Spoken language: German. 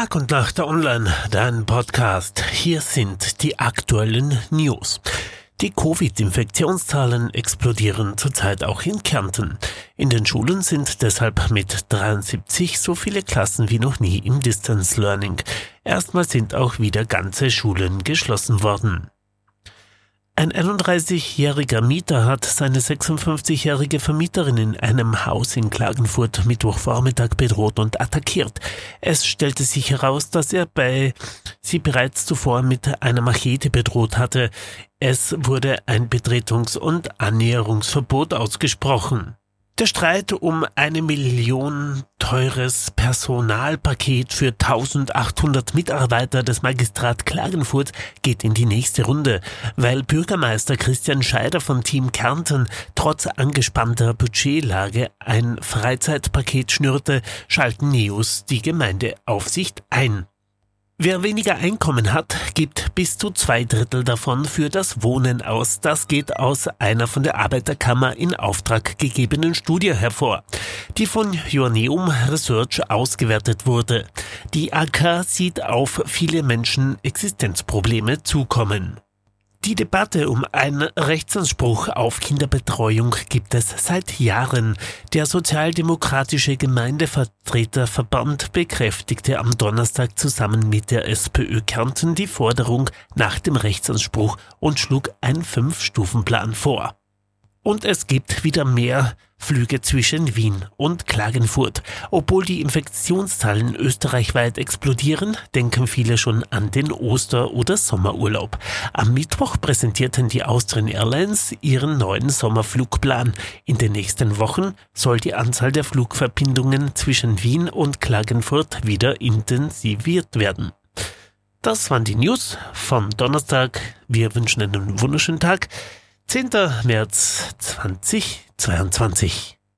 Tag und Nacht Online, dein Podcast. Hier sind die aktuellen News. Die Covid-Infektionszahlen explodieren zurzeit auch in Kärnten. In den Schulen sind deshalb mit 73 so viele Klassen wie noch nie im Distance Learning. Erstmal sind auch wieder ganze Schulen geschlossen worden. Ein 31-jähriger Mieter hat seine 56-jährige Vermieterin in einem Haus in Klagenfurt Mittwochvormittag bedroht und attackiert. Es stellte sich heraus, dass er bei sie bereits zuvor mit einer Machete bedroht hatte. Es wurde ein Betretungs- und Annäherungsverbot ausgesprochen. Der Streit um eine Million teures Personalpaket für 1800 Mitarbeiter des Magistrat Klagenfurt geht in die nächste Runde, weil Bürgermeister Christian Scheider von Team Kärnten trotz angespannter Budgetlage ein Freizeitpaket schnürte, schalten Neos die Gemeindeaufsicht ein. Wer weniger Einkommen hat, gibt bis zu zwei Drittel davon für das Wohnen aus. Das geht aus einer von der Arbeiterkammer in Auftrag gegebenen Studie hervor, die von Joanneum Research ausgewertet wurde. Die AK sieht auf viele Menschen Existenzprobleme zukommen. Die Debatte um einen Rechtsanspruch auf Kinderbetreuung gibt es seit Jahren. Der sozialdemokratische Gemeindevertreterverband bekräftigte am Donnerstag zusammen mit der SPÖ Kärnten die Forderung nach dem Rechtsanspruch und schlug einen Fünf-Stufen-Plan vor. Und es gibt wieder mehr Flüge zwischen Wien und Klagenfurt. Obwohl die Infektionszahlen österreichweit explodieren, denken viele schon an den Oster- oder Sommerurlaub. Am Mittwoch präsentierten die Austrian Airlines ihren neuen Sommerflugplan. In den nächsten Wochen soll die Anzahl der Flugverbindungen zwischen Wien und Klagenfurt wieder intensiviert werden. Das waren die News vom Donnerstag. Wir wünschen einen wunderschönen Tag. 10. März 2022.